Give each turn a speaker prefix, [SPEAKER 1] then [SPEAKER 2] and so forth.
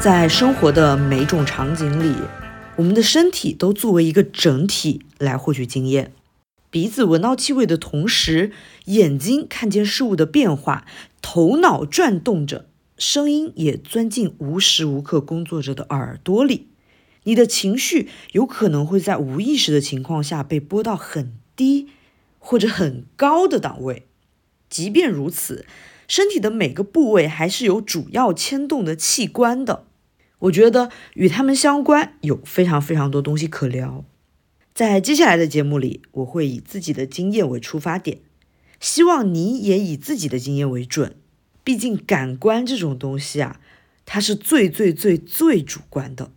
[SPEAKER 1] 在生活的每种场景里，我们的身体都作为一个整体来获取经验。鼻子闻到气味的同时，眼睛看见事物的变化，头脑转动着，声音也钻进无时无刻工作着的耳朵里。你的情绪有可能会在无意识的情况下被拨到很低或者很高的档位。即便如此，身体的每个部位还是有主要牵动的器官的。我觉得与他们相关，有非常非常多东西可聊。在接下来的节目里，我会以自己的经验为出发点，希望你也以自己的经验为准。毕竟感官这种东西啊，它是最最最最主观的。